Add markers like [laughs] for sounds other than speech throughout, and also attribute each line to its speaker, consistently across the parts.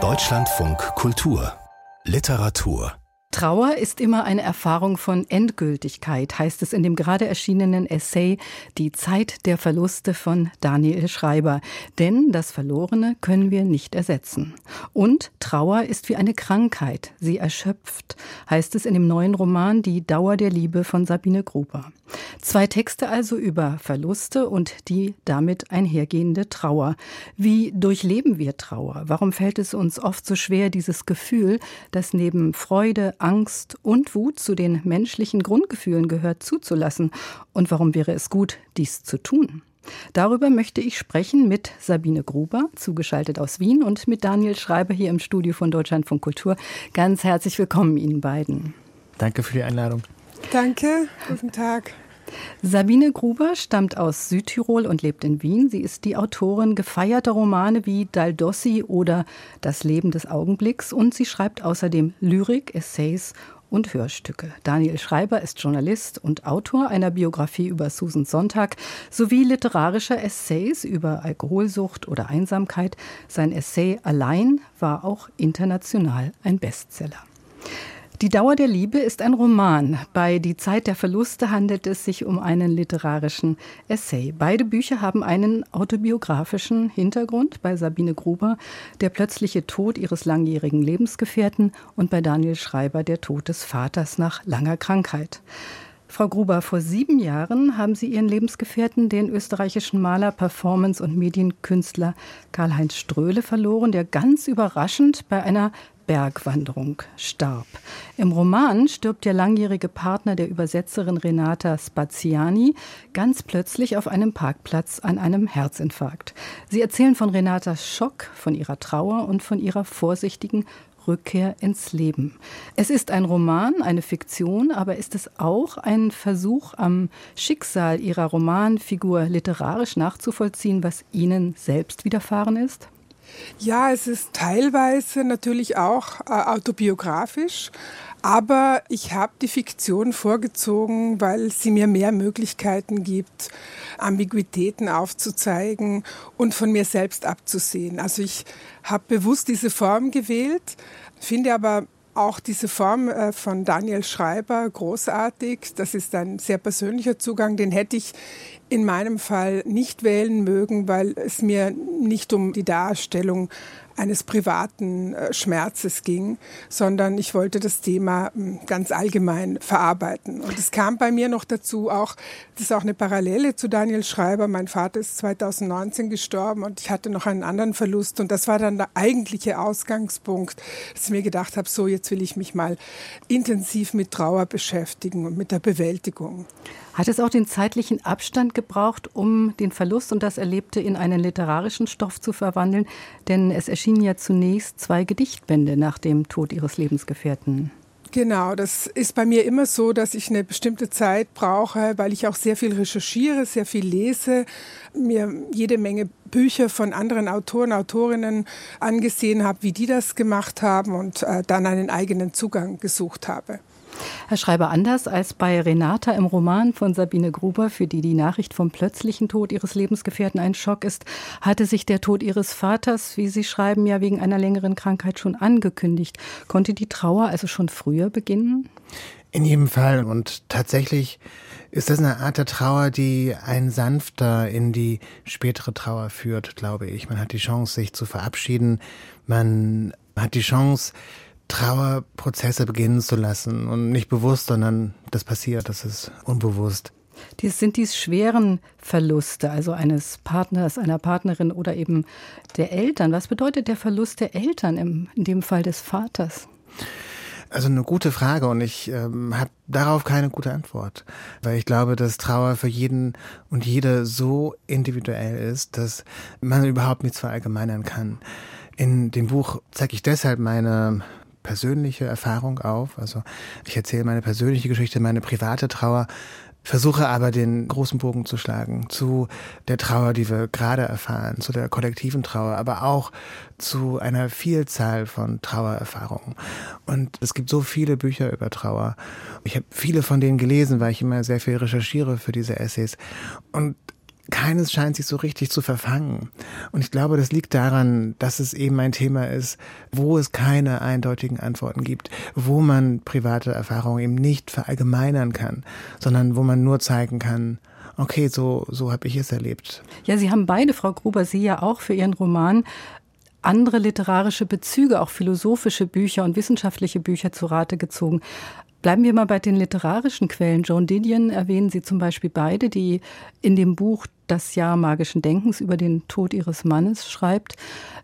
Speaker 1: Deutschlandfunk Kultur. Literatur
Speaker 2: Trauer ist immer eine Erfahrung von Endgültigkeit, heißt es in dem gerade erschienenen Essay Die Zeit der Verluste von Daniel Schreiber. Denn das Verlorene können wir nicht ersetzen. Und Trauer ist wie eine Krankheit. Sie erschöpft, heißt es in dem neuen Roman Die Dauer der Liebe von Sabine Gruber. Zwei Texte also über Verluste und die damit einhergehende Trauer. Wie durchleben wir Trauer? Warum fällt es uns oft so schwer, dieses Gefühl, das neben Freude, Angst und Wut zu den menschlichen Grundgefühlen gehört, zuzulassen? Und warum wäre es gut, dies zu tun? Darüber möchte ich sprechen mit Sabine Gruber, zugeschaltet aus Wien, und mit Daniel Schreiber hier im Studio von Deutschlandfunk Kultur. Ganz herzlich willkommen Ihnen beiden.
Speaker 3: Danke für die Einladung.
Speaker 4: Danke, guten Tag.
Speaker 2: Sabine Gruber stammt aus Südtirol und lebt in Wien. Sie ist die Autorin gefeierter Romane wie Daldossi oder Das Leben des Augenblicks und sie schreibt außerdem Lyrik, Essays und Hörstücke. Daniel Schreiber ist Journalist und Autor einer Biografie über Susan Sonntag sowie literarischer Essays über Alkoholsucht oder Einsamkeit. Sein Essay Allein war auch international ein Bestseller. Die Dauer der Liebe ist ein Roman. Bei Die Zeit der Verluste handelt es sich um einen literarischen Essay. Beide Bücher haben einen autobiografischen Hintergrund. Bei Sabine Gruber der plötzliche Tod ihres langjährigen Lebensgefährten und bei Daniel Schreiber der Tod des Vaters nach langer Krankheit. Frau Gruber, vor sieben Jahren haben Sie Ihren Lebensgefährten, den österreichischen Maler, Performance- und Medienkünstler Karl-Heinz Ströhle, verloren, der ganz überraschend bei einer Bergwanderung starb. Im Roman stirbt der langjährige Partner der Übersetzerin Renata Spaziani ganz plötzlich auf einem Parkplatz an einem Herzinfarkt. Sie erzählen von Renatas Schock, von ihrer Trauer und von ihrer vorsichtigen Rückkehr ins Leben. Es ist ein Roman, eine Fiktion, aber ist es auch ein Versuch, am Schicksal ihrer Romanfigur literarisch nachzuvollziehen, was ihnen selbst widerfahren ist?
Speaker 4: Ja, es ist teilweise natürlich auch äh, autobiografisch, aber ich habe die Fiktion vorgezogen, weil sie mir mehr Möglichkeiten gibt, Ambiguitäten aufzuzeigen und von mir selbst abzusehen. Also ich habe bewusst diese Form gewählt, finde aber auch diese Form äh, von Daniel Schreiber großartig. Das ist ein sehr persönlicher Zugang, den hätte ich in meinem Fall nicht wählen mögen, weil es mir nicht um die Darstellung eines privaten äh, Schmerzes ging, sondern ich wollte das Thema hm, ganz allgemein verarbeiten. Und es kam bei mir noch dazu auch, das ist auch eine Parallele zu Daniel Schreiber. Mein Vater ist 2019 gestorben und ich hatte noch einen anderen Verlust und das war dann der eigentliche Ausgangspunkt, dass ich mir gedacht habe, so jetzt will ich mich mal intensiv mit Trauer beschäftigen und mit der Bewältigung.
Speaker 2: Hat es auch den zeitlichen Abstand gebraucht, um den Verlust und das Erlebte in einen literarischen Stoff zu verwandeln? Denn es erschienen ja zunächst zwei Gedichtbände nach dem Tod Ihres Lebensgefährten.
Speaker 4: Genau, das ist bei mir immer so, dass ich eine bestimmte Zeit brauche, weil ich auch sehr viel recherchiere, sehr viel lese, mir jede Menge Bücher von anderen Autoren, Autorinnen angesehen habe, wie die das gemacht haben und äh, dann einen eigenen Zugang gesucht habe.
Speaker 2: Herr Schreiber, anders als bei Renata im Roman von Sabine Gruber, für die die Nachricht vom plötzlichen Tod ihres Lebensgefährten ein Schock ist, hatte sich der Tod ihres Vaters, wie Sie schreiben, ja wegen einer längeren Krankheit schon angekündigt. Konnte die Trauer also schon früher beginnen?
Speaker 3: In jedem Fall. Und tatsächlich ist das eine Art der Trauer, die einen sanfter in die spätere Trauer führt, glaube ich. Man hat die Chance, sich zu verabschieden. Man hat die Chance, Trauerprozesse beginnen zu lassen und nicht bewusst, sondern das passiert, das ist unbewusst.
Speaker 2: Dies sind dies schweren Verluste, also eines Partners, einer Partnerin oder eben der Eltern. Was bedeutet der Verlust der Eltern im, in dem Fall des Vaters?
Speaker 3: Also eine gute Frage und ich ähm, habe darauf keine gute Antwort, weil ich glaube, dass Trauer für jeden und jede so individuell ist, dass man überhaupt nichts verallgemeinern kann. In dem Buch zeige ich deshalb meine persönliche Erfahrung auf. Also ich erzähle meine persönliche Geschichte, meine private Trauer, versuche aber den großen Bogen zu schlagen zu der Trauer, die wir gerade erfahren, zu der kollektiven Trauer, aber auch zu einer Vielzahl von Trauererfahrungen. Und es gibt so viele Bücher über Trauer. Ich habe viele von denen gelesen, weil ich immer sehr viel recherchiere für diese Essays. Und keines scheint sich so richtig zu verfangen. Und ich glaube, das liegt daran, dass es eben ein Thema ist, wo es keine eindeutigen Antworten gibt, wo man private Erfahrungen eben nicht verallgemeinern kann, sondern wo man nur zeigen kann, okay, so, so habe ich es erlebt.
Speaker 2: Ja, Sie haben beide, Frau Gruber, Sie ja auch für Ihren Roman andere literarische Bezüge, auch philosophische Bücher und wissenschaftliche Bücher zu Rate gezogen. Bleiben wir mal bei den literarischen Quellen. Joan Didion erwähnen Sie zum Beispiel beide, die in dem Buch Das Jahr magischen Denkens über den Tod ihres Mannes schreibt.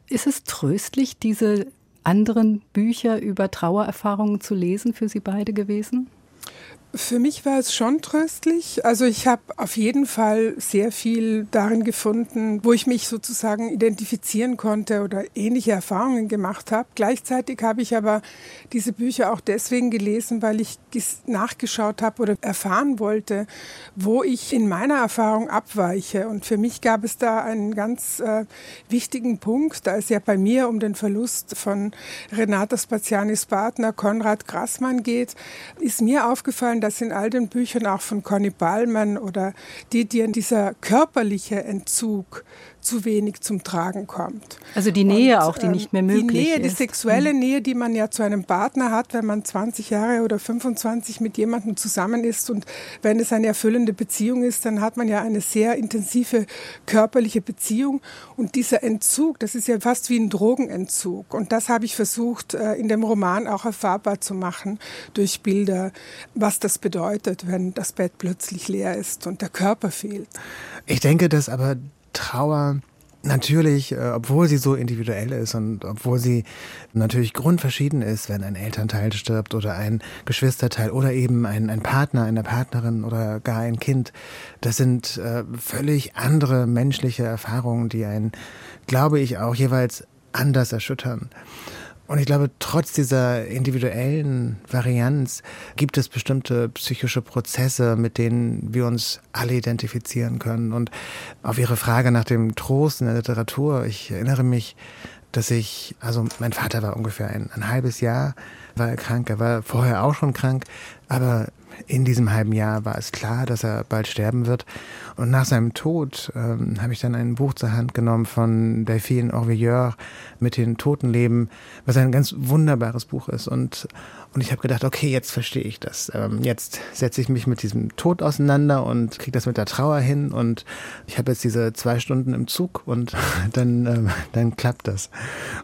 Speaker 2: Ist es tröstlich, diese anderen Bücher über Trauererfahrungen zu lesen für Sie beide gewesen?
Speaker 4: Für mich war es schon tröstlich. Also ich habe auf jeden Fall sehr viel darin gefunden, wo ich mich sozusagen identifizieren konnte oder ähnliche Erfahrungen gemacht habe. Gleichzeitig habe ich aber diese Bücher auch deswegen gelesen, weil ich nachgeschaut habe oder erfahren wollte, wo ich in meiner Erfahrung abweiche. Und für mich gab es da einen ganz äh, wichtigen Punkt, da es ja bei mir um den Verlust von Renata Spazianis Partner Konrad Grassmann geht, ist mir aufgefallen, dass in all den Büchern auch von Conny Ballmann oder Didier dieser körperliche Entzug zu wenig zum Tragen kommt.
Speaker 2: Also die Nähe und, auch, die nicht mehr möglich
Speaker 4: ist. Die Nähe,
Speaker 2: ist.
Speaker 4: die sexuelle mhm. Nähe, die man ja zu einem Partner hat, wenn man 20 Jahre oder 25 mit jemandem zusammen ist und wenn es eine erfüllende Beziehung ist, dann hat man ja eine sehr intensive körperliche Beziehung und dieser Entzug, das ist ja fast wie ein Drogenentzug und das habe ich versucht äh, in dem Roman auch erfahrbar zu machen durch Bilder, was das bedeutet, wenn das Bett plötzlich leer ist und der Körper fehlt.
Speaker 3: Ich denke, dass aber Trauer natürlich, äh, obwohl sie so individuell ist und obwohl sie natürlich grundverschieden ist, wenn ein Elternteil stirbt oder ein Geschwisterteil oder eben ein, ein Partner, eine Partnerin oder gar ein Kind, das sind äh, völlig andere menschliche Erfahrungen, die einen, glaube ich, auch jeweils anders erschüttern. Und ich glaube, trotz dieser individuellen Varianz gibt es bestimmte psychische Prozesse, mit denen wir uns alle identifizieren können. Und auf Ihre Frage nach dem Trost in der Literatur, ich erinnere mich, dass ich, also mein Vater war ungefähr ein, ein halbes Jahr, war er krank, er war vorher auch schon krank, aber in diesem halben Jahr war es klar, dass er bald sterben wird. Und nach seinem Tod ähm, habe ich dann ein Buch zur Hand genommen von Delphine Orvilleur mit den Totenleben, was ein ganz wunderbares Buch ist. Und, und ich habe gedacht, okay, jetzt verstehe ich das. Ähm, jetzt setze ich mich mit diesem Tod auseinander und kriege das mit der Trauer hin. Und ich habe jetzt diese zwei Stunden im Zug und [laughs] dann, ähm, dann klappt das.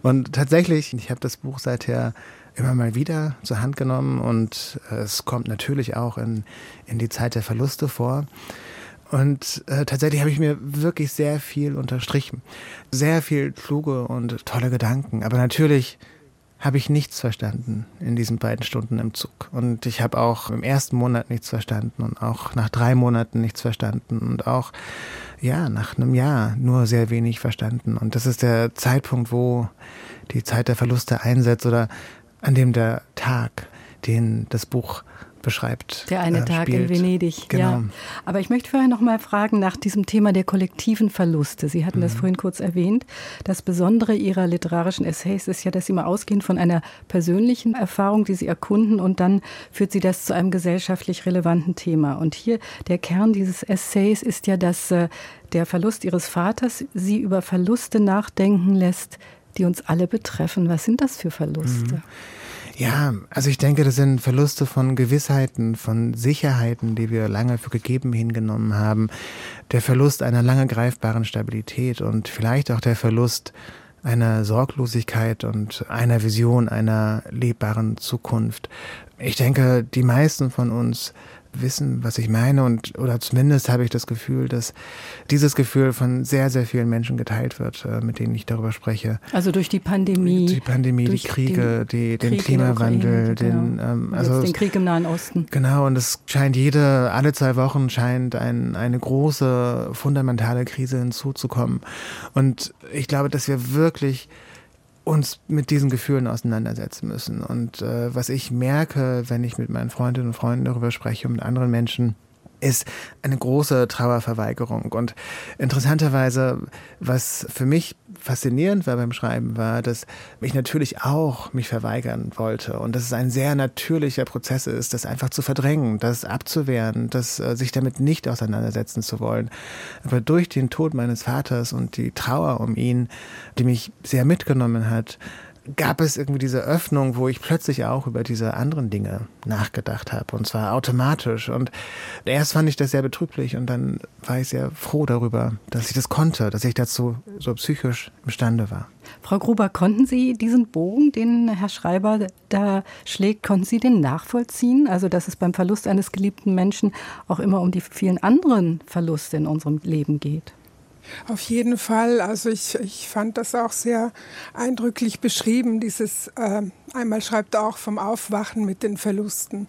Speaker 3: Und tatsächlich, ich habe das Buch seither immer mal wieder zur Hand genommen und äh, es kommt natürlich auch in, in die Zeit der Verluste vor. Und äh, tatsächlich habe ich mir wirklich sehr viel unterstrichen. Sehr viel kluge und tolle Gedanken. Aber natürlich habe ich nichts verstanden in diesen beiden Stunden im Zug. Und ich habe auch im ersten Monat nichts verstanden und auch nach drei Monaten nichts verstanden und auch, ja, nach einem Jahr nur sehr wenig verstanden. Und das ist der Zeitpunkt, wo die Zeit der Verluste einsetzt oder an dem der Tag, den das Buch beschreibt.
Speaker 2: Der eine
Speaker 3: äh,
Speaker 2: Tag
Speaker 3: spielt.
Speaker 2: in Venedig.
Speaker 3: Genau.
Speaker 2: Ja. Aber ich möchte vorher noch mal fragen nach diesem Thema der kollektiven Verluste. Sie hatten mhm. das vorhin kurz erwähnt. Das Besondere Ihrer literarischen Essays ist ja, dass Sie mal ausgehen von einer persönlichen Erfahrung, die Sie erkunden, und dann führt Sie das zu einem gesellschaftlich relevanten Thema. Und hier der Kern dieses Essays ist ja, dass äh, der Verlust Ihres Vaters Sie über Verluste nachdenken lässt, die uns alle betreffen. Was sind das für Verluste? Mhm.
Speaker 3: Ja, also ich denke, das sind Verluste von Gewissheiten, von Sicherheiten, die wir lange für gegeben hingenommen haben. Der Verlust einer lange greifbaren Stabilität und vielleicht auch der Verlust einer Sorglosigkeit und einer Vision einer lebbaren Zukunft. Ich denke, die meisten von uns wissen, was ich meine und oder zumindest habe ich das Gefühl, dass dieses Gefühl von sehr sehr vielen Menschen geteilt wird, äh, mit denen ich darüber spreche.
Speaker 2: Also durch die Pandemie,
Speaker 3: die Pandemie, die Kriege, die, den Krieg Klimawandel, den
Speaker 2: genau. ähm, also den Krieg im Nahen Osten.
Speaker 3: Genau und es scheint jede alle zwei Wochen scheint ein, eine große fundamentale Krise hinzuzukommen und ich glaube, dass wir wirklich uns mit diesen Gefühlen auseinandersetzen müssen. Und äh, was ich merke, wenn ich mit meinen Freundinnen und Freunden darüber spreche und mit anderen Menschen, ist eine große Trauerverweigerung. Und interessanterweise, was für mich faszinierend war beim Schreiben, war, dass ich natürlich auch mich verweigern wollte und dass es ein sehr natürlicher Prozess ist, das einfach zu verdrängen, das abzuwehren, das äh, sich damit nicht auseinandersetzen zu wollen. Aber durch den Tod meines Vaters und die Trauer um ihn, die mich sehr mitgenommen hat, gab es irgendwie diese Öffnung, wo ich plötzlich auch über diese anderen Dinge nachgedacht habe und zwar automatisch. Und erst fand ich das sehr betrüblich und dann war ich sehr froh darüber, dass ich das konnte, dass ich dazu so psychisch imstande war.
Speaker 2: Frau Gruber, konnten Sie diesen Bogen, den Herr Schreiber da schlägt, konnten Sie den nachvollziehen? Also, dass es beim Verlust eines geliebten Menschen auch immer um die vielen anderen Verluste in unserem Leben geht?
Speaker 4: Auf jeden Fall. Also ich, ich fand das auch sehr eindrücklich beschrieben. Dieses äh, einmal schreibt auch vom Aufwachen mit den Verlusten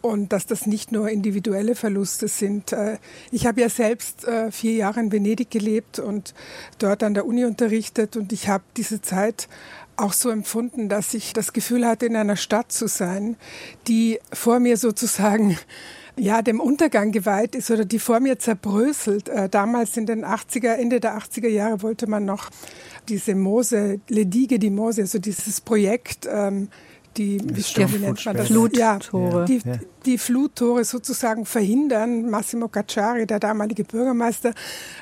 Speaker 4: und dass das nicht nur individuelle Verluste sind. Äh, ich habe ja selbst äh, vier Jahre in Venedig gelebt und dort an der Uni unterrichtet und ich habe diese Zeit auch so empfunden, dass ich das Gefühl hatte, in einer Stadt zu sein, die vor mir sozusagen ja, dem Untergang geweiht ist oder die vor mir zerbröselt. Äh, damals in den 80er, Ende der 80er Jahre wollte man noch diese Mose, Ledige die Mose, also dieses Projekt, ähm, die, wie, wie nennt man das?
Speaker 2: Fluttore.
Speaker 4: Ja, die, die Fluttore sozusagen verhindern. Massimo Cacciari, der damalige Bürgermeister,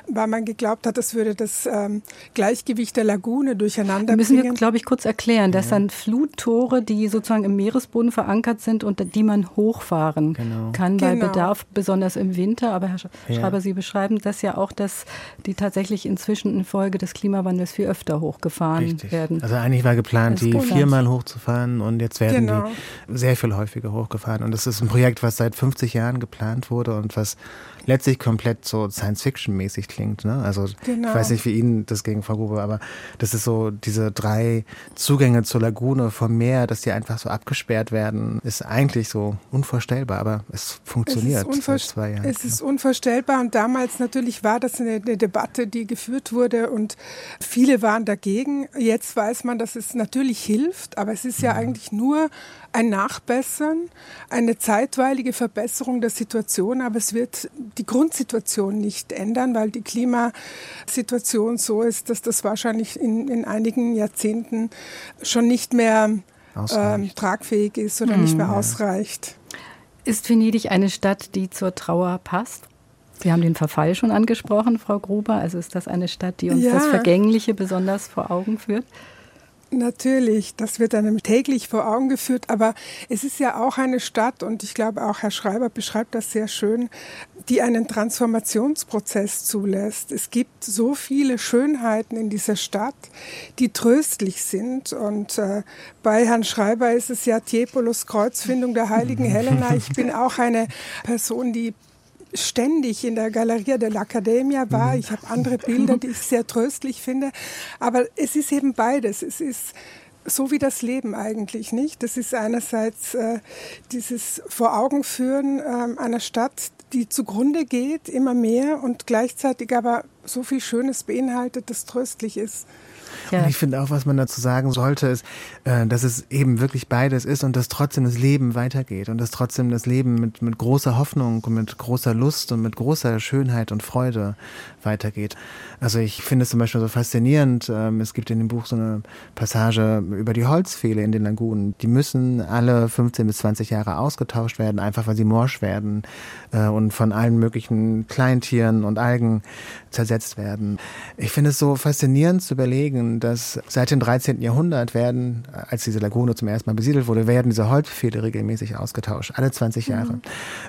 Speaker 4: weil man geglaubt hat, das würde das ähm, Gleichgewicht der Lagune durcheinander
Speaker 2: Müssen
Speaker 4: bringen.
Speaker 2: wir, glaube ich, kurz erklären, dass dann Fluttore, die sozusagen im Meeresboden verankert sind und die man hochfahren genau. kann bei genau. Bedarf, besonders im Winter. Aber Herr Schreiber, ja. Sie beschreiben das ja auch, dass die tatsächlich inzwischen infolge des Klimawandels viel öfter hochgefahren Richtig. werden.
Speaker 3: Also eigentlich war geplant, die viermal hochzufahren und jetzt werden genau. die sehr viel häufiger hochgefahren. Und das ist ein Projekt, was seit 50 Jahren geplant wurde und was letztlich komplett so Science-Fiction-mäßig klingt. Ne? Also genau. ich weiß nicht, wie Ihnen das gegen Frau Grube, aber das ist so diese drei Zugänge zur Lagune vom Meer, dass die einfach so abgesperrt werden, ist eigentlich so unvorstellbar, aber es funktioniert
Speaker 4: es seit zwei Jahren. Es ist unvorstellbar und damals natürlich war das eine, eine Debatte, die geführt wurde und viele waren dagegen. Jetzt weiß man, dass es natürlich hilft, aber es ist ja mhm. eigentlich nur ein Nachbessern, eine zeitweilige Verbesserung der Situation, aber es wird die Grundsituation nicht ändern, weil die Klimasituation so ist, dass das wahrscheinlich in, in einigen Jahrzehnten schon nicht mehr ähm, tragfähig ist oder mhm. nicht mehr ausreicht.
Speaker 2: Ist Venedig eine Stadt, die zur Trauer passt? Sie haben den Verfall schon angesprochen, Frau Gruber. Also ist das eine Stadt, die uns ja. das Vergängliche besonders vor Augen führt?
Speaker 4: Natürlich, das wird einem täglich vor Augen geführt, aber es ist ja auch eine Stadt und ich glaube auch Herr Schreiber beschreibt das sehr schön, die einen Transformationsprozess zulässt. Es gibt so viele Schönheiten in dieser Stadt, die tröstlich sind und äh, bei Herrn Schreiber ist es ja Tiepolos Kreuzfindung der heiligen [laughs] Helena. Ich bin auch eine Person, die ständig in der Galeria dell'Accademia war. Mhm. Ich habe andere Bilder, die ich sehr tröstlich finde. Aber es ist eben beides. Es ist so wie das Leben eigentlich nicht. Das ist einerseits äh, dieses Vor Augen führen äh, einer Stadt, die zugrunde geht, immer mehr und gleichzeitig aber so viel Schönes beinhaltet, das tröstlich ist.
Speaker 3: Ja. Und ich finde auch, was man dazu sagen sollte, ist, äh, dass es eben wirklich beides ist und dass trotzdem das Leben weitergeht und dass trotzdem das Leben mit, mit großer Hoffnung und mit großer Lust und mit großer Schönheit und Freude weitergeht. Also ich finde es zum Beispiel so faszinierend. Ähm, es gibt in dem Buch so eine Passage über die Holzpfähle in den Lagunen. Die müssen alle 15 bis 20 Jahre ausgetauscht werden, einfach weil sie morsch werden äh, und von allen möglichen Kleintieren und Algen zersetzt werden. Ich finde es so faszinierend zu überlegen, dass seit dem 13. Jahrhundert werden, als diese Lagune zum ersten Mal besiedelt wurde, werden diese Holzpfähle regelmäßig ausgetauscht, alle 20 Jahre. Mhm.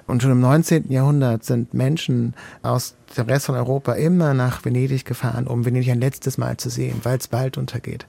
Speaker 3: Und schon im 19. Jahrhundert sind Menschen aus dem Rest von Europa immer nach Venedig gefahren, um Venedig ein letztes Mal zu sehen, weil es bald untergeht.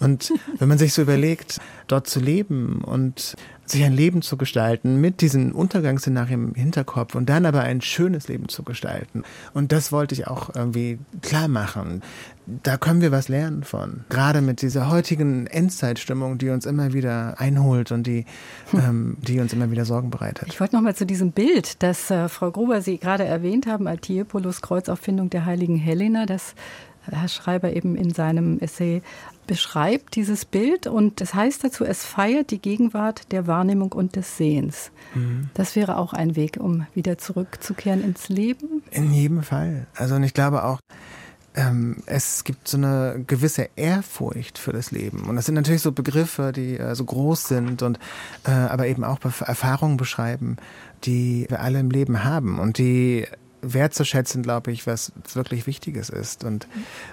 Speaker 3: Und [laughs] wenn man sich so überlegt, dort zu leben und sich ein Leben zu gestalten mit diesen Untergangsszenarien im Hinterkopf und dann aber ein schönes Leben zu gestalten. Und das wollte ich auch irgendwie klar machen. Da können wir was lernen von. Gerade mit dieser heutigen Endzeitstimmung, die uns immer wieder einholt und die, hm. ähm, die uns immer wieder Sorgen bereitet.
Speaker 2: Ich wollte noch mal zu diesem Bild, das äh, Frau Gruber Sie gerade erwähnt haben, Altiepolos Kreuzauffindung der heiligen Helena, das Herr Schreiber eben in seinem Essay beschreibt, dieses Bild. Und es heißt dazu, es feiert die Gegenwart der Wahrnehmung und des Sehens. Mhm. Das wäre auch ein Weg, um wieder zurückzukehren ins Leben.
Speaker 3: In jedem Fall. Also und ich glaube auch, ähm, es gibt so eine gewisse Ehrfurcht für das Leben. Und das sind natürlich so Begriffe, die äh, so groß sind und äh, aber eben auch Erfahrungen beschreiben, die wir alle im Leben haben und die wertzuschätzen, glaube ich, was wirklich Wichtiges ist. Und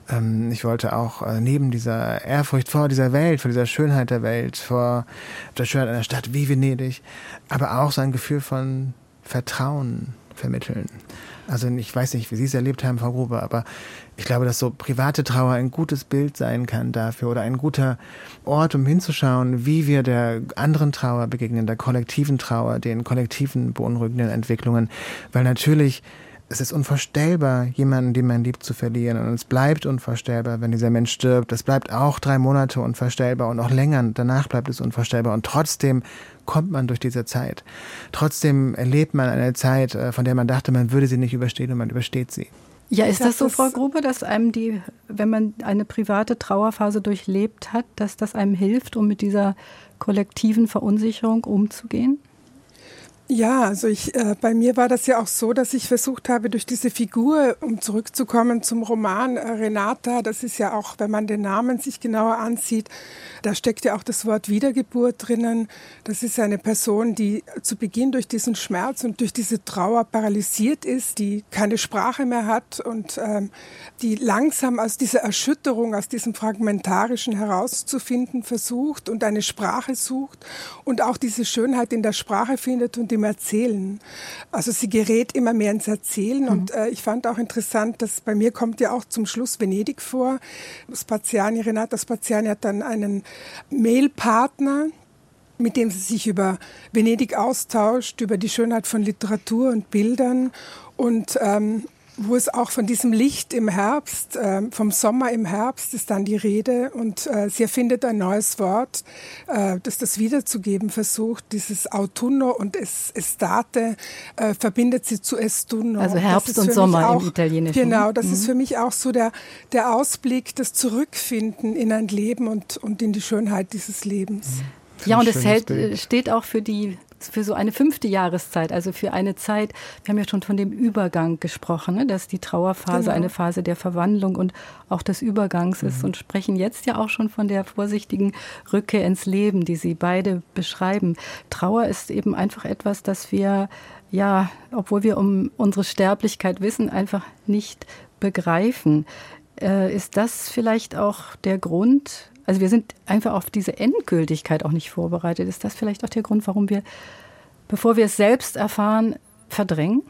Speaker 3: ähm, ich wollte auch äh, neben dieser Ehrfurcht vor dieser Welt, vor dieser Schönheit der Welt, vor der Schönheit einer Stadt wie Venedig, aber auch so ein Gefühl von Vertrauen vermitteln. Also ich weiß nicht, wie Sie es erlebt haben, Frau Gruber, aber ich glaube, dass so private Trauer ein gutes Bild sein kann dafür oder ein guter Ort, um hinzuschauen, wie wir der anderen Trauer begegnen, der kollektiven Trauer, den kollektiven beunruhigenden Entwicklungen. Weil natürlich es ist unvorstellbar, jemanden, den man liebt, zu verlieren. Und es bleibt unvorstellbar, wenn dieser Mensch stirbt. Es bleibt auch drei Monate unvorstellbar und auch länger. Danach bleibt es unvorstellbar. Und trotzdem kommt man durch diese Zeit. Trotzdem erlebt man eine Zeit, äh, von der man dachte, man würde sie nicht überstehen und man übersteht sie.
Speaker 2: Ja, ist das so, Frau Grube, dass einem die, wenn man eine private Trauerphase durchlebt hat, dass das einem hilft, um mit dieser kollektiven Verunsicherung umzugehen?
Speaker 4: Ja, also ich, äh, bei mir war das ja auch so, dass ich versucht habe, durch diese Figur, um zurückzukommen zum Roman äh, Renata, das ist ja auch, wenn man den Namen sich genauer ansieht, da steckt ja auch das Wort Wiedergeburt drinnen. Das ist eine Person, die zu Beginn durch diesen Schmerz und durch diese Trauer paralysiert ist, die keine Sprache mehr hat und ähm, die langsam aus dieser Erschütterung, aus diesem Fragmentarischen herauszufinden versucht und eine Sprache sucht und auch diese Schönheit in der Sprache findet und im Erzählen. Also sie gerät immer mehr ins Erzählen mhm. und äh, ich fand auch interessant, dass bei mir kommt ja auch zum Schluss Venedig vor. Spaziani, Renata Spaziani hat dann einen Mailpartner, mit dem sie sich über Venedig austauscht, über die Schönheit von Literatur und Bildern und ähm, wo es auch von diesem Licht im Herbst, äh, vom Sommer im Herbst ist dann die Rede und äh, sie erfindet ein neues Wort, äh, das das wiederzugeben versucht. Dieses Autunno und es, Estate äh, verbindet sie zu Estunno.
Speaker 2: Also Herbst und Sommer auch, im Italienischen.
Speaker 4: Genau, das mhm. ist für mich auch so der, der Ausblick, das Zurückfinden in ein Leben und, und in die Schönheit dieses Lebens. Mhm.
Speaker 2: Ja, und es hält, steht auch für die für so eine fünfte Jahreszeit, also für eine Zeit, wir haben ja schon von dem Übergang gesprochen, ne, dass die Trauerphase genau. eine Phase der Verwandlung und auch des Übergangs mhm. ist und sprechen jetzt ja auch schon von der vorsichtigen Rückkehr ins Leben, die Sie beide beschreiben. Trauer ist eben einfach etwas, das wir, ja, obwohl wir um unsere Sterblichkeit wissen, einfach nicht begreifen. Äh, ist das vielleicht auch der Grund, also wir sind einfach auf diese Endgültigkeit auch nicht vorbereitet. Ist das vielleicht auch der Grund, warum wir, bevor wir es selbst erfahren, verdrängen?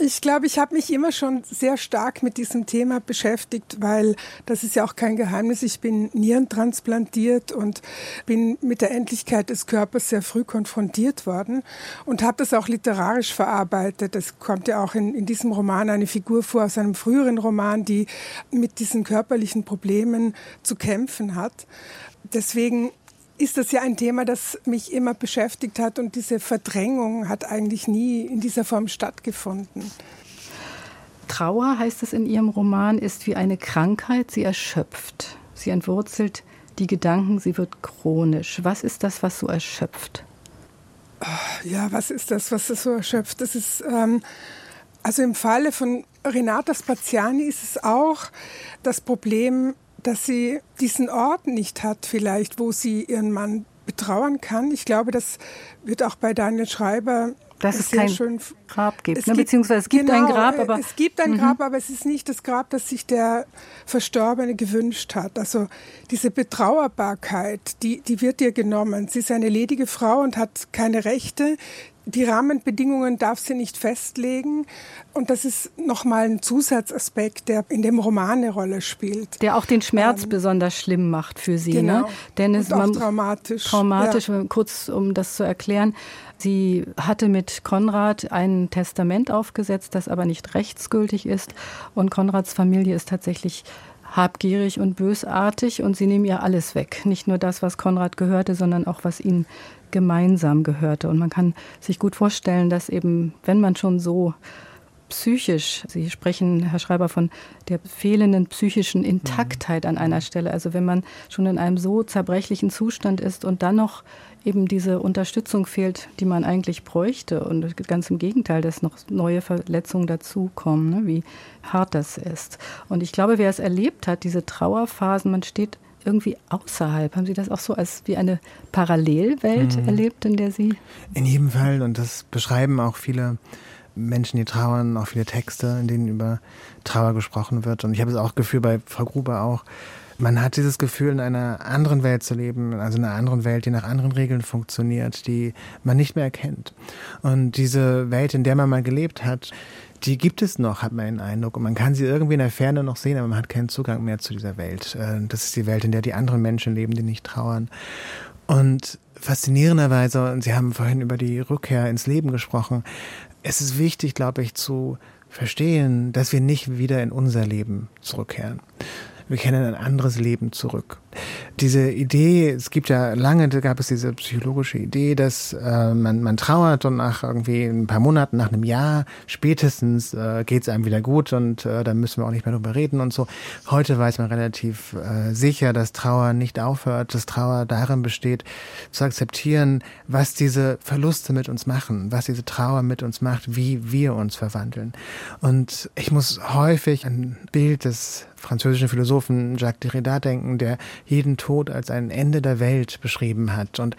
Speaker 4: Ich glaube, ich habe mich immer schon sehr stark mit diesem Thema beschäftigt, weil das ist ja auch kein Geheimnis. Ich bin nierentransplantiert und bin mit der Endlichkeit des Körpers sehr früh konfrontiert worden und habe das auch literarisch verarbeitet. Es kommt ja auch in, in diesem Roman eine Figur vor aus einem früheren Roman, die mit diesen körperlichen Problemen zu kämpfen hat. Deswegen ist das ja ein Thema, das mich immer beschäftigt hat und diese Verdrängung hat eigentlich nie in dieser Form stattgefunden.
Speaker 2: Trauer, heißt es in Ihrem Roman, ist wie eine Krankheit, sie erschöpft. Sie entwurzelt die Gedanken, sie wird chronisch. Was ist das, was so erschöpft?
Speaker 4: Ja, was ist das, was das so erschöpft? Das ist, ähm, also im Falle von Renata Spaziani ist es auch das Problem, dass sie diesen Ort nicht hat, vielleicht, wo sie ihren Mann betrauern kann. Ich glaube, das wird auch bei Daniel Schreiber
Speaker 2: dass es kein schön, Grab gibt, ne? gibt, beziehungsweise es gibt genau, ein Grab, aber
Speaker 4: es gibt ein mhm. Grab, aber es ist nicht das Grab, das sich der Verstorbene gewünscht hat. Also diese Betrauerbarkeit, die die wird ihr genommen. Sie ist eine ledige Frau und hat keine Rechte die Rahmenbedingungen darf sie nicht festlegen. Und das ist nochmal ein Zusatzaspekt, der in dem Roman eine Rolle spielt.
Speaker 2: Der auch den Schmerz ähm, besonders schlimm macht für sie. Ne? Genau. Ne?
Speaker 4: Denn es auch traumatisch.
Speaker 2: Traumatisch, ja. kurz um das zu erklären. Sie hatte mit Konrad ein Testament aufgesetzt, das aber nicht rechtsgültig ist. Und Konrads Familie ist tatsächlich habgierig und bösartig und sie nehmen ihr alles weg. Nicht nur das, was Konrad gehörte, sondern auch was ihnen gemeinsam gehörte. Und man kann sich gut vorstellen, dass eben, wenn man schon so psychisch. Sie sprechen, Herr Schreiber, von der fehlenden psychischen Intaktheit an einer Stelle. Also wenn man schon in einem so zerbrechlichen Zustand ist und dann noch eben diese Unterstützung fehlt, die man eigentlich bräuchte. Und ganz im Gegenteil, dass noch neue Verletzungen dazukommen, ne, wie hart das ist. Und ich glaube, wer es erlebt hat, diese Trauerphasen, man steht irgendwie außerhalb. Haben Sie das auch so als wie eine Parallelwelt mhm. erlebt, in der Sie?
Speaker 3: In jedem Fall. Und das beschreiben auch viele Menschen, die trauern, auch viele Texte, in denen über Trauer gesprochen wird. Und ich habe es auch Gefühl bei Frau Gruber auch, man hat dieses Gefühl, in einer anderen Welt zu leben, also in einer anderen Welt, die nach anderen Regeln funktioniert, die man nicht mehr erkennt. Und diese Welt, in der man mal gelebt hat, die gibt es noch, hat man den Eindruck. Und man kann sie irgendwie in der Ferne noch sehen, aber man hat keinen Zugang mehr zu dieser Welt. Äh, das ist die Welt, in der die anderen Menschen leben, die nicht trauern. Und faszinierenderweise, und Sie haben vorhin über die Rückkehr ins Leben gesprochen, es ist wichtig, glaube ich, zu verstehen, dass wir nicht wieder in unser Leben zurückkehren wir kennen ein anderes Leben zurück. Diese Idee, es gibt ja lange, da gab es diese psychologische Idee, dass äh, man, man trauert und nach irgendwie ein paar Monaten, nach einem Jahr spätestens äh, geht es einem wieder gut und äh, dann müssen wir auch nicht mehr darüber reden und so. Heute weiß man relativ äh, sicher, dass Trauer nicht aufhört, dass Trauer darin besteht, zu akzeptieren, was diese Verluste mit uns machen, was diese Trauer mit uns macht, wie wir uns verwandeln. Und ich muss häufig ein Bild des französischen Philosophen Jacques Derrida denken, der jeden Tod als ein Ende der Welt beschrieben hat. Und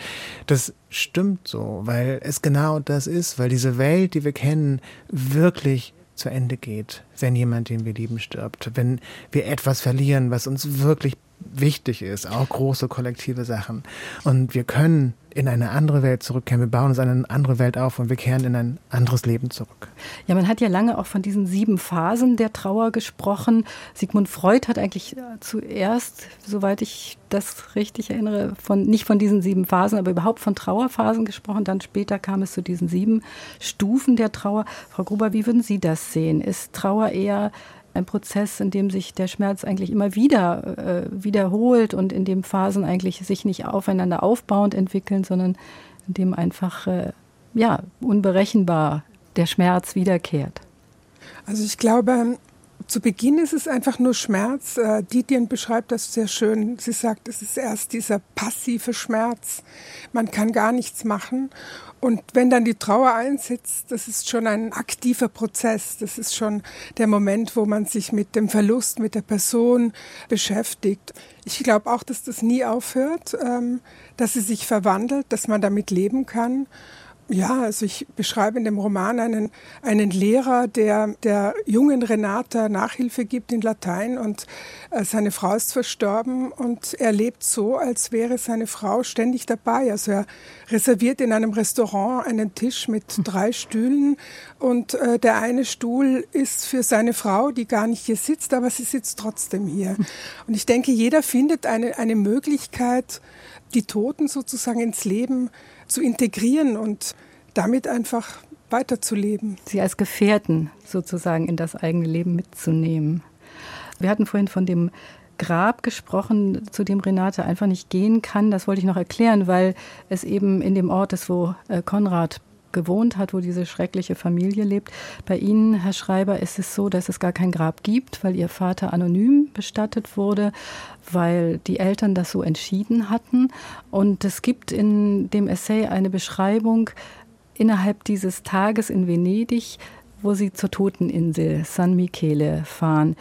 Speaker 3: das stimmt so, weil es genau das ist, weil diese Welt, die wir kennen, wirklich zu Ende geht, wenn jemand, den wir lieben, stirbt, wenn wir etwas verlieren, was uns wirklich wichtig ist, auch große kollektive Sachen. Und wir können in eine andere Welt zurückkehren. Wir bauen uns eine andere Welt auf und wir kehren in ein anderes Leben zurück.
Speaker 2: Ja, man hat ja lange auch von diesen sieben Phasen der Trauer gesprochen. Sigmund Freud hat eigentlich äh, zuerst, soweit ich das richtig erinnere, von, nicht von diesen sieben Phasen, aber überhaupt von Trauerphasen gesprochen. Dann später kam es zu diesen sieben Stufen der Trauer. Frau Gruber, wie würden Sie das sehen? Ist Trauer eher ein Prozess, in dem sich der Schmerz eigentlich immer wieder äh, wiederholt und in dem Phasen eigentlich sich nicht aufeinander aufbauend entwickeln, sondern in dem einfach äh, ja, unberechenbar der Schmerz wiederkehrt.
Speaker 4: Also ich glaube, zu Beginn ist es einfach nur Schmerz. Äh, Didien beschreibt das sehr schön. Sie sagt, es ist erst dieser passive Schmerz. Man kann gar nichts machen. Und wenn dann die Trauer einsetzt, das ist schon ein aktiver Prozess. Das ist schon der Moment, wo man sich mit dem Verlust, mit der Person beschäftigt. Ich glaube auch, dass das nie aufhört, ähm, dass sie sich verwandelt, dass man damit leben kann. Ja, also ich beschreibe in dem Roman einen, einen Lehrer, der der jungen Renata Nachhilfe gibt in Latein und äh, seine Frau ist verstorben und er lebt so, als wäre seine Frau ständig dabei. Also er reserviert in einem Restaurant einen Tisch mit drei Stühlen und äh, der eine Stuhl ist für seine Frau, die gar nicht hier sitzt, aber sie sitzt trotzdem hier. Und ich denke, jeder findet eine, eine Möglichkeit, die Toten sozusagen ins Leben zu integrieren und damit einfach weiterzuleben.
Speaker 2: Sie als Gefährten sozusagen in das eigene Leben mitzunehmen. Wir hatten vorhin von dem Grab gesprochen, zu dem Renate einfach nicht gehen kann. Das wollte ich noch erklären, weil es eben in dem Ort ist, wo äh, Konrad gewohnt hat, wo diese schreckliche Familie lebt. Bei Ihnen, Herr Schreiber, ist es so, dass es gar kein Grab gibt, weil Ihr Vater anonym bestattet wurde, weil die Eltern das so entschieden hatten. Und es gibt in dem Essay eine Beschreibung innerhalb dieses Tages in Venedig, wo Sie zur Toteninsel San Michele fahren.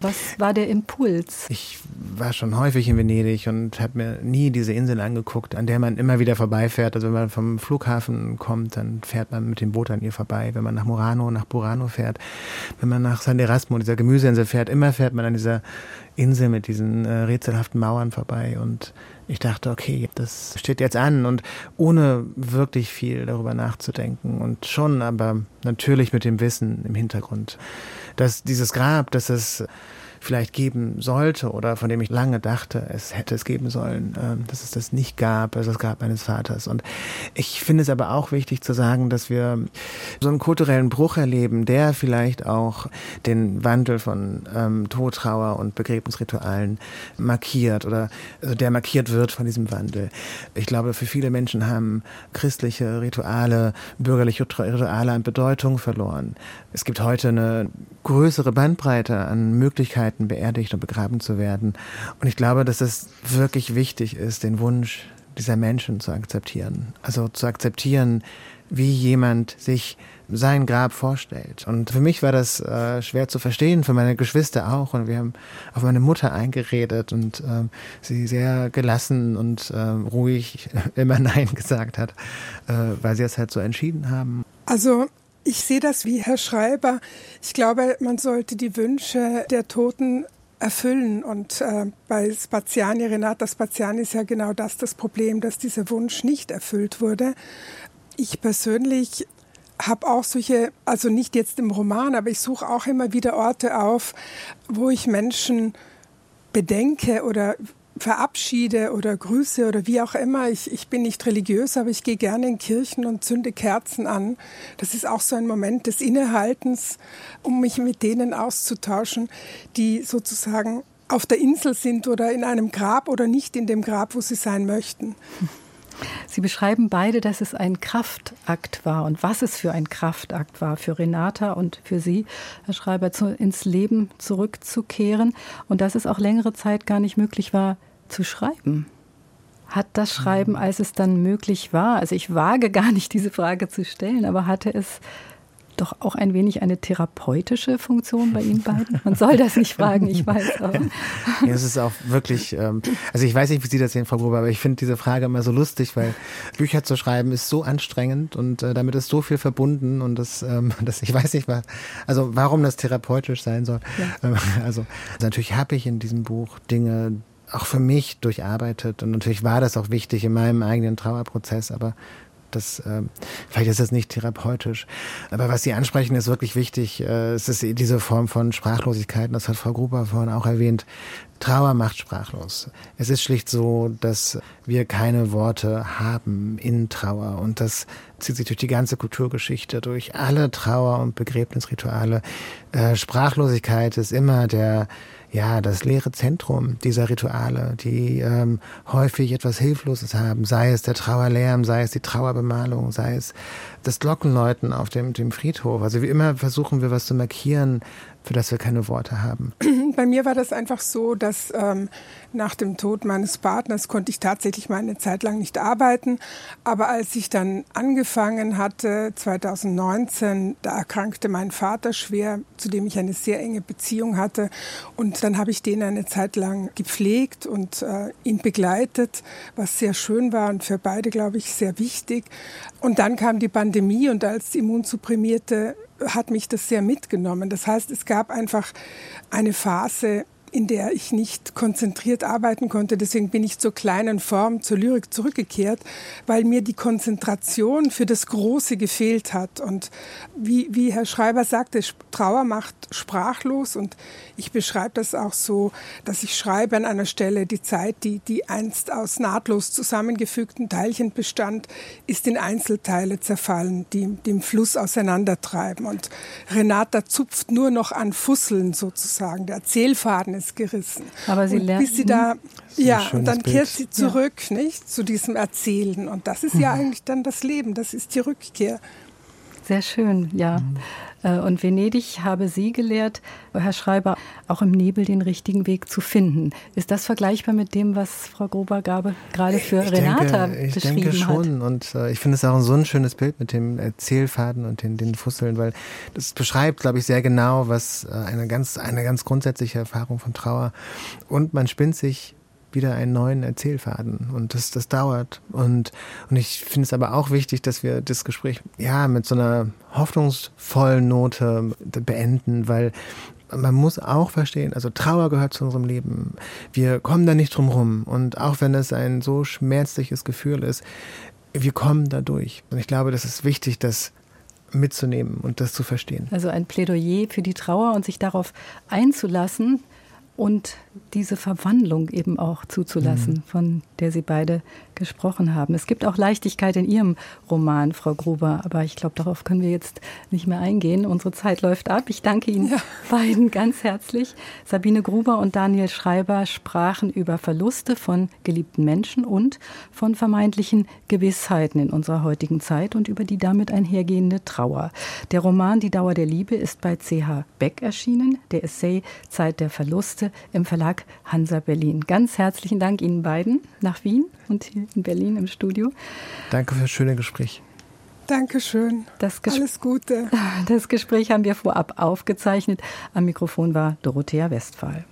Speaker 2: Was war der Impuls?
Speaker 3: Ich war schon häufig in Venedig und habe mir nie diese Insel angeguckt, an der man immer wieder vorbeifährt. Also wenn man vom Flughafen kommt, dann fährt man mit dem Boot an ihr vorbei. Wenn man nach Murano, nach Burano fährt, wenn man nach San Erasmo, dieser Gemüseinsel fährt, immer fährt man an dieser Insel mit diesen äh, rätselhaften Mauern vorbei. Und ich dachte, okay, das steht jetzt an und ohne wirklich viel darüber nachzudenken und schon aber natürlich mit dem Wissen im Hintergrund, dass dieses Grab, dass es vielleicht geben sollte oder von dem ich lange dachte, es hätte es geben sollen, äh, dass es das nicht gab, also das gab meines Vaters. Und ich finde es aber auch wichtig zu sagen, dass wir so einen kulturellen Bruch erleben, der vielleicht auch den Wandel von ähm, Todtrauer und Begräbnisritualen markiert oder also der markiert wird von diesem Wandel. Ich glaube, für viele Menschen haben christliche Rituale, bürgerliche Rituale an Bedeutung verloren. Es gibt heute eine größere Bandbreite an Möglichkeiten, beerdigt und begraben zu werden. Und ich glaube, dass es wirklich wichtig ist, den Wunsch dieser Menschen zu akzeptieren. Also zu akzeptieren, wie jemand sich sein Grab vorstellt. Und für mich war das äh, schwer zu verstehen, für meine Geschwister auch. Und wir haben auf meine Mutter eingeredet und äh, sie sehr gelassen und äh, ruhig [laughs] immer Nein gesagt hat, äh, weil sie es halt so entschieden haben.
Speaker 4: Also ich sehe das wie Herr Schreiber. Ich glaube, man sollte die Wünsche der Toten erfüllen. Und äh, bei Spaziani, Renata Spaziani ist ja genau das das Problem, dass dieser Wunsch nicht erfüllt wurde. Ich persönlich habe auch solche, also nicht jetzt im Roman, aber ich suche auch immer wieder Orte auf, wo ich Menschen bedenke oder verabschiede oder grüße oder wie auch immer. Ich, ich bin nicht religiös, aber ich gehe gerne in Kirchen und zünde Kerzen an. Das ist auch so ein Moment des Innehaltens, um mich mit denen auszutauschen, die sozusagen auf der Insel sind oder in einem Grab oder nicht in dem Grab, wo sie sein möchten.
Speaker 2: Sie beschreiben beide, dass es ein Kraftakt war und was es für ein Kraftakt war für Renata und für Sie, Herr Schreiber, zu, ins Leben zurückzukehren und dass es auch längere Zeit gar nicht möglich war, zu schreiben? Hat das Schreiben, mhm. als es dann möglich war, also ich wage gar nicht diese Frage zu stellen, aber hatte es doch auch ein wenig eine therapeutische Funktion bei Ihnen beiden? Man soll das nicht fragen, ich weiß
Speaker 3: aber. [laughs] Ja, es ist auch wirklich, ähm, also ich weiß nicht, wie Sie das sehen, Frau Gruber, aber ich finde diese Frage immer so lustig, weil Bücher zu schreiben ist so anstrengend und äh, damit ist so viel verbunden und das, ähm, [laughs] das ich weiß nicht, was, also warum das therapeutisch sein soll. Ja. Ähm, also, also natürlich habe ich in diesem Buch Dinge, auch für mich durcharbeitet. Und natürlich war das auch wichtig in meinem eigenen Trauerprozess, aber das, äh, vielleicht ist das nicht therapeutisch. Aber was Sie ansprechen, ist wirklich wichtig. Äh, es ist diese Form von Sprachlosigkeit, das hat Frau Gruber vorhin auch erwähnt. Trauer macht sprachlos. Es ist schlicht so, dass wir keine Worte haben in Trauer. Und das zieht sich durch die ganze Kulturgeschichte, durch alle Trauer- und Begräbnisrituale. Äh, Sprachlosigkeit ist immer der ja, das leere Zentrum dieser Rituale, die ähm, häufig etwas Hilfloses haben, sei es der Trauerlärm, sei es die Trauerbemalung, sei es das Glockenläuten auf dem, dem Friedhof. Also wie immer versuchen wir was zu markieren, für das wir keine Worte haben. [clears throat]
Speaker 4: Bei mir war das einfach so, dass ähm, nach dem Tod meines Partners konnte ich tatsächlich mal eine Zeit lang nicht arbeiten. Aber als ich dann angefangen hatte, 2019, da erkrankte mein Vater schwer, zu dem ich eine sehr enge Beziehung hatte. Und dann habe ich den eine Zeit lang gepflegt und äh, ihn begleitet, was sehr schön war und für beide, glaube ich, sehr wichtig. Und dann kam die Pandemie und als Immunsupprimierte hat mich das sehr mitgenommen. Das heißt, es gab einfach eine Phase, in der ich nicht konzentriert arbeiten konnte. Deswegen bin ich zur kleinen Form, zur Lyrik zurückgekehrt, weil mir die Konzentration für das Große gefehlt hat. Und wie, wie Herr Schreiber sagte, Trauer macht sprachlos und ich beschreibe das auch so, dass ich schreibe an einer Stelle, die Zeit, die, die einst aus nahtlos zusammengefügten Teilchen bestand, ist in Einzelteile zerfallen, die, im Fluss auseinandertreiben. Und Renata zupft nur noch an Fusseln sozusagen. Der Erzählfaden ist gerissen.
Speaker 2: Aber sie lernt.
Speaker 4: Bis sie da, ja, und dann Bild. kehrt sie zurück, ja. nicht, zu diesem Erzählen. Und das ist ja mhm. eigentlich dann das Leben, das ist die Rückkehr.
Speaker 2: Sehr schön, ja. Mhm. Äh, und Venedig habe Sie gelehrt, Herr Schreiber, auch im Nebel den richtigen Weg zu finden. Ist das vergleichbar mit dem, was Frau Grobergabe gerade für ich Renata
Speaker 3: denke, ich
Speaker 2: beschrieben
Speaker 3: denke schon. Hat? Und äh, ich finde es auch so ein schönes Bild mit dem Erzählfaden und den, den Fusseln, weil das beschreibt, glaube ich, sehr genau, was äh, eine ganz, eine ganz grundsätzliche Erfahrung von Trauer. Und man spinnt sich wieder einen neuen Erzählfaden und das, das dauert. Und, und ich finde es aber auch wichtig, dass wir das Gespräch ja mit so einer hoffnungsvollen Note beenden, weil man muss auch verstehen, also Trauer gehört zu unserem Leben. Wir kommen da nicht drum rum. Und auch wenn es ein so schmerzliches Gefühl ist, wir kommen da durch. Und ich glaube, das ist wichtig, das mitzunehmen und das zu verstehen.
Speaker 2: Also ein Plädoyer für die Trauer und sich darauf einzulassen, und diese Verwandlung eben auch zuzulassen, mhm. von der Sie beide gesprochen haben. Es gibt auch Leichtigkeit in Ihrem Roman, Frau Gruber, aber ich glaube, darauf können wir jetzt nicht mehr eingehen. Unsere Zeit läuft ab. Ich danke Ihnen ja. beiden ganz herzlich. Sabine Gruber und Daniel Schreiber sprachen über Verluste von geliebten Menschen und von vermeintlichen Gewissheiten in unserer heutigen Zeit und über die damit einhergehende Trauer. Der Roman Die Dauer der Liebe ist bei CH Beck erschienen, der Essay Zeit der Verluste im Verlag Hansa Berlin. Ganz herzlichen Dank Ihnen beiden nach Wien und hier in Berlin im Studio.
Speaker 3: Danke für das schöne Gespräch.
Speaker 4: Dankeschön. Das Alles Gute. [laughs]
Speaker 2: Das Gespräch haben wir vorab aufgezeichnet. Am Mikrofon war Dorothea Westphal.